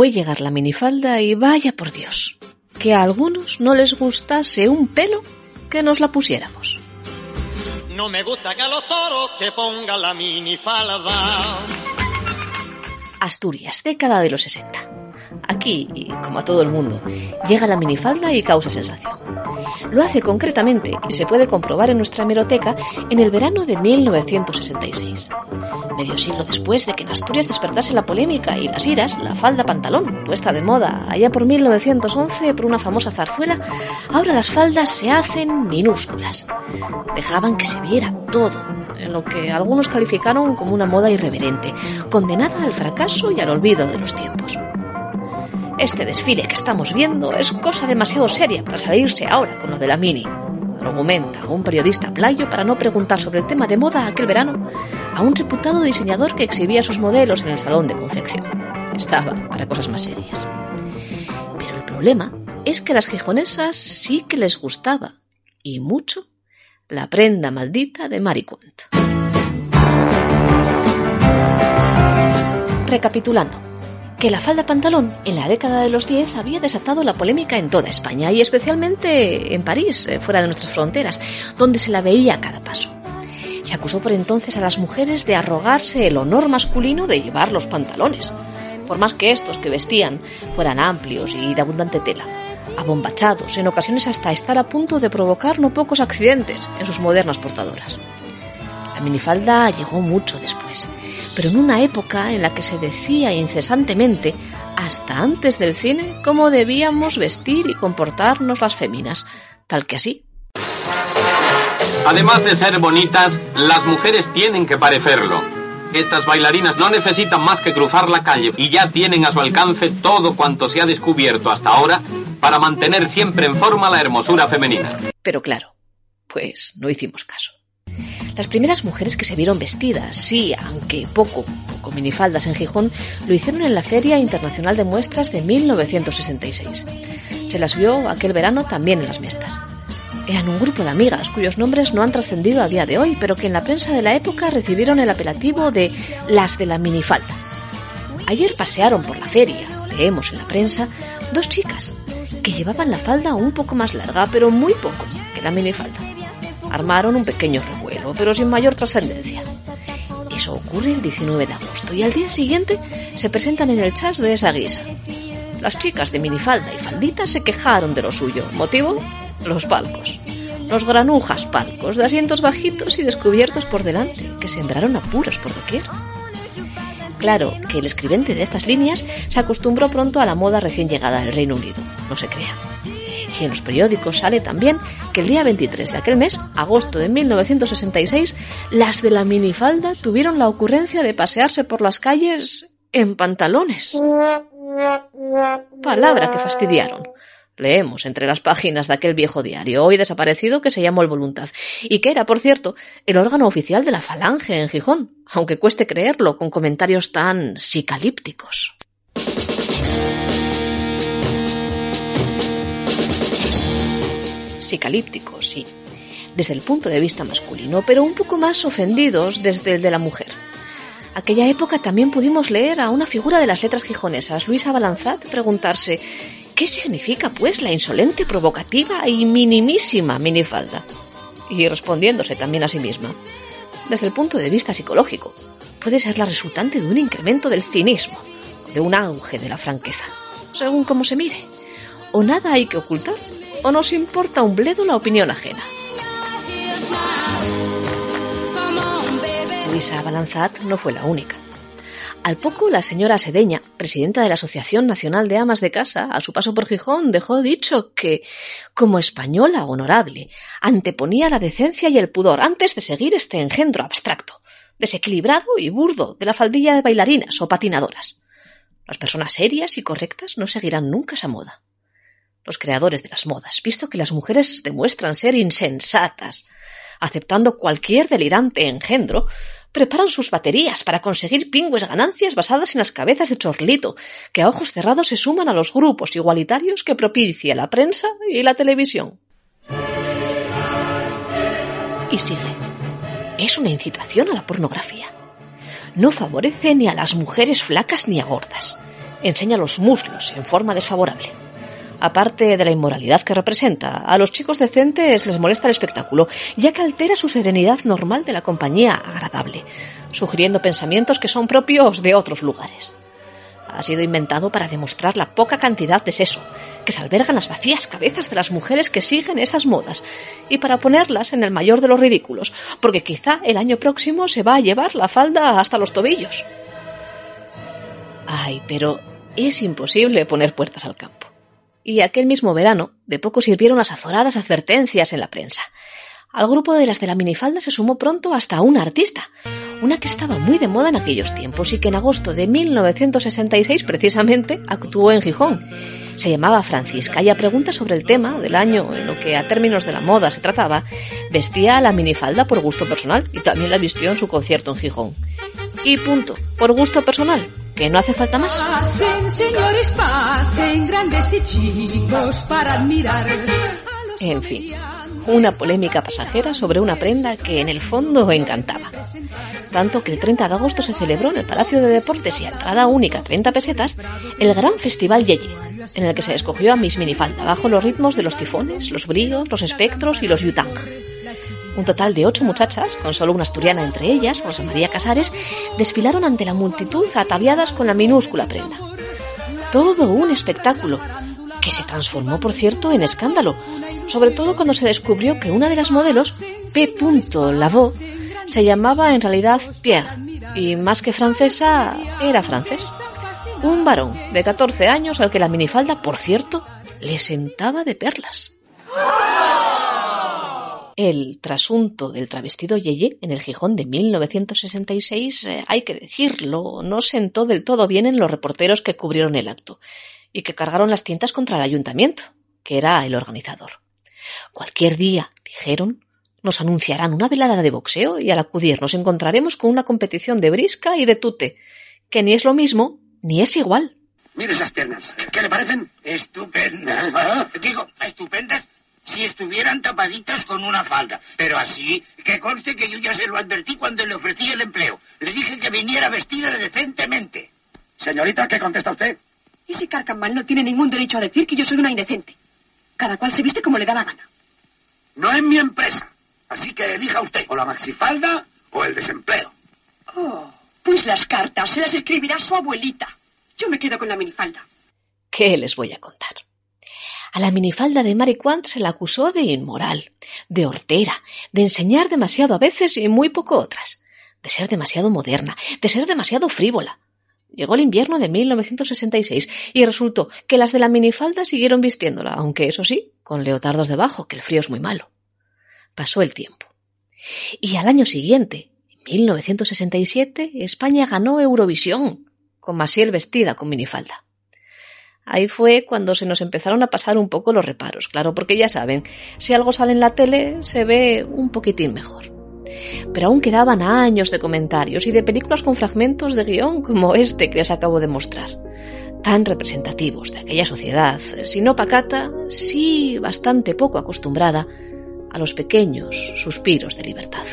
fue llegar la minifalda y vaya por Dios, que a algunos no les gustase un pelo que nos la pusiéramos. No me gusta que a los toros te pongan la minifalda. Asturias, década de los 60. Aquí, como a todo el mundo, llega la minifalda y causa sensación. Lo hace concretamente, y se puede comprobar en nuestra hemeroteca, en el verano de 1966. Medio siglo después de que en Asturias despertase la polémica y las iras, la falda pantalón, puesta de moda allá por 1911 por una famosa zarzuela, ahora las faldas se hacen minúsculas. Dejaban que se viera todo, en lo que algunos calificaron como una moda irreverente, condenada al fracaso y al olvido de los tiempos. Este desfile que estamos viendo es cosa demasiado seria para salirse ahora con lo de la mini. Argumenta un periodista playo para no preguntar sobre el tema de moda aquel verano a un reputado diseñador que exhibía sus modelos en el salón de confección. Estaba para cosas más serias. Pero el problema es que a las gijonesas sí que les gustaba, y mucho, la prenda maldita de Maricuant. Recapitulando, que la falda pantalón en la década de los 10 había desatado la polémica en toda España y especialmente en París, eh, fuera de nuestras fronteras, donde se la veía a cada paso. Se acusó por entonces a las mujeres de arrogarse el honor masculino de llevar los pantalones, por más que estos que vestían fueran amplios y de abundante tela, abombachados, en ocasiones hasta estar a punto de provocar no pocos accidentes en sus modernas portadoras. La minifalda llegó mucho después, pero en una época en la que se decía incesantemente, hasta antes del cine, cómo debíamos vestir y comportarnos las féminas, tal que así. Además de ser bonitas, las mujeres tienen que parecerlo. Estas bailarinas no necesitan más que cruzar la calle y ya tienen a su alcance todo cuanto se ha descubierto hasta ahora para mantener siempre en forma la hermosura femenina. Pero claro, pues no hicimos caso. Las primeras mujeres que se vieron vestidas, sí, aunque poco, con minifaldas en Gijón, lo hicieron en la Feria Internacional de Muestras de 1966. Se las vio aquel verano también en las mestas. Eran un grupo de amigas cuyos nombres no han trascendido a día de hoy, pero que en la prensa de la época recibieron el apelativo de las de la minifalda. Ayer pasearon por la feria, leemos en la prensa, dos chicas que llevaban la falda un poco más larga, pero muy poco, que la minifalda armaron un pequeño pero sin mayor trascendencia. Eso ocurre el 19 de agosto y al día siguiente se presentan en el chas de esa guisa. Las chicas de minifalda y faldita se quejaron de lo suyo. ¿Motivo? Los palcos. Los granujas palcos, de asientos bajitos y descubiertos por delante, que sembraron apuros por doquier. Claro que el escribente de estas líneas se acostumbró pronto a la moda recién llegada del Reino Unido, no se crea. Y en los periódicos sale también que el día 23 de aquel mes, agosto de 1966, las de la minifalda tuvieron la ocurrencia de pasearse por las calles en pantalones. Palabra que fastidiaron. Leemos entre las páginas de aquel viejo diario, hoy desaparecido, que se llamó El Voluntad, y que era, por cierto, el órgano oficial de la Falange en Gijón, aunque cueste creerlo con comentarios tan psicalípticos. Psicalípticos, sí, desde el punto de vista masculino, pero un poco más ofendidos desde el de la mujer. Aquella época también pudimos leer a una figura de las letras gijonesas, Luisa Balanzat, preguntarse ¿qué significa, pues, la insolente, provocativa y minimísima minifalda? Y respondiéndose también a sí misma. Desde el punto de vista psicológico, puede ser la resultante de un incremento del cinismo, de un auge de la franqueza, según cómo se mire. O nada hay que ocultar, o nos importa un bledo la opinión ajena. Luisa Balanzat no fue la única. Al poco, la señora Sedeña, presidenta de la Asociación Nacional de Amas de Casa, a su paso por Gijón, dejó dicho que, como española honorable, anteponía la decencia y el pudor antes de seguir este engendro abstracto, desequilibrado y burdo de la faldilla de bailarinas o patinadoras. Las personas serias y correctas no seguirán nunca esa moda los creadores de las modas, visto que las mujeres demuestran ser insensatas, aceptando cualquier delirante engendro, preparan sus baterías para conseguir pingües ganancias basadas en las cabezas de chorlito, que a ojos cerrados se suman a los grupos igualitarios que propicia la prensa y la televisión. Y sigue. Es una incitación a la pornografía. No favorece ni a las mujeres flacas ni a gordas enseña los muslos en forma desfavorable. Aparte de la inmoralidad que representa, a los chicos decentes les molesta el espectáculo, ya que altera su serenidad normal de la compañía agradable, sugiriendo pensamientos que son propios de otros lugares. Ha sido inventado para demostrar la poca cantidad de seso que se albergan las vacías cabezas de las mujeres que siguen esas modas y para ponerlas en el mayor de los ridículos, porque quizá el año próximo se va a llevar la falda hasta los tobillos. Ay, pero es imposible poner puertas al campo y aquel mismo verano de poco sirvieron las azoradas advertencias en la prensa. Al grupo de las de la minifalda se sumó pronto hasta una artista, una que estaba muy de moda en aquellos tiempos y que en agosto de 1966 precisamente actuó en Gijón. Se llamaba Francisca y a pregunta sobre el tema del año en lo que a términos de la moda se trataba, vestía la minifalda por gusto personal y también la vistió en su concierto en Gijón. Y punto, por gusto personal, que no hace falta más. señores, pasen, grandes y chicos, para admirar. En fin, una polémica pasajera sobre una prenda que en el fondo encantaba. Tanto que el 30 de agosto se celebró en el Palacio de Deportes y a entrada única 30 pesetas el gran Festival Yeye, en el que se escogió a Miss Minifalda bajo los ritmos de los tifones, los bríos, los espectros y los yutang. Un total de ocho muchachas, con solo una asturiana entre ellas, Rosa María Casares, desfilaron ante la multitud ataviadas con la minúscula prenda. Todo un espectáculo, que se transformó, por cierto, en escándalo, sobre todo cuando se descubrió que una de las modelos, P. Lavaux, se llamaba en realidad Pierre, y más que francesa, era francés. Un varón de 14 años al que la minifalda, por cierto, le sentaba de perlas. El trasunto del travestido Yeye en el Gijón de 1966, eh, hay que decirlo, no sentó del todo bien en los reporteros que cubrieron el acto y que cargaron las tintas contra el ayuntamiento, que era el organizador. Cualquier día, dijeron, nos anunciarán una velada de boxeo y al acudir nos encontraremos con una competición de brisca y de tute, que ni es lo mismo ni es igual. Mire esas piernas. ¿Qué le parecen? Estupendas. Digo, estupendas si estuvieran tapaditas con una falda. Pero así, que conste que yo ya se lo advertí cuando le ofrecí el empleo. Le dije que viniera vestida decentemente. Señorita, ¿qué contesta usted? Ese carcamal no tiene ningún derecho a decir que yo soy una indecente. Cada cual se viste como le da la gana. No es mi empresa. Así que elija usted o la maxifalda o el desempleo. Oh, pues las cartas se las escribirá su abuelita. Yo me quedo con la minifalda. ¿Qué les voy a contar? A la minifalda de Mary Quant se la acusó de inmoral, de hortera, de enseñar demasiado a veces y muy poco otras, de ser demasiado moderna, de ser demasiado frívola. Llegó el invierno de 1966 y resultó que las de la minifalda siguieron vistiéndola, aunque eso sí, con leotardos debajo, que el frío es muy malo. Pasó el tiempo. Y al año siguiente, en 1967, España ganó Eurovisión, con Masiel vestida con minifalda. Ahí fue cuando se nos empezaron a pasar un poco los reparos, claro, porque ya saben, si algo sale en la tele se ve un poquitín mejor. Pero aún quedaban años de comentarios y de películas con fragmentos de guion como este que les acabo de mostrar, tan representativos de aquella sociedad, si no pacata, sí bastante poco acostumbrada a los pequeños suspiros de libertad.